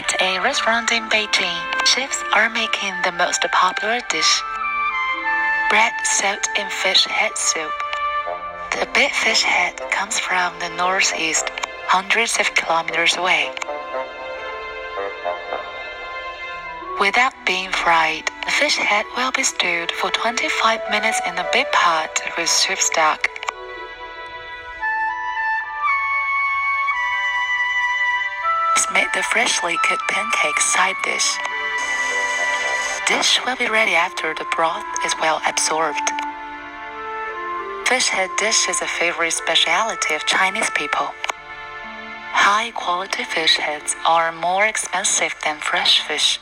At a restaurant in Beijing, chefs are making the most popular dish bread soaked in fish head soup. The big fish head comes from the northeast, hundreds of kilometers away. Without being fried, the fish head will be stewed for 25 minutes in a big pot with soup stock. Made the freshly cooked pancake side dish. Dish will be ready after the broth is well absorbed. Fish head dish is a favorite specialty of Chinese people. High quality fish heads are more expensive than fresh fish.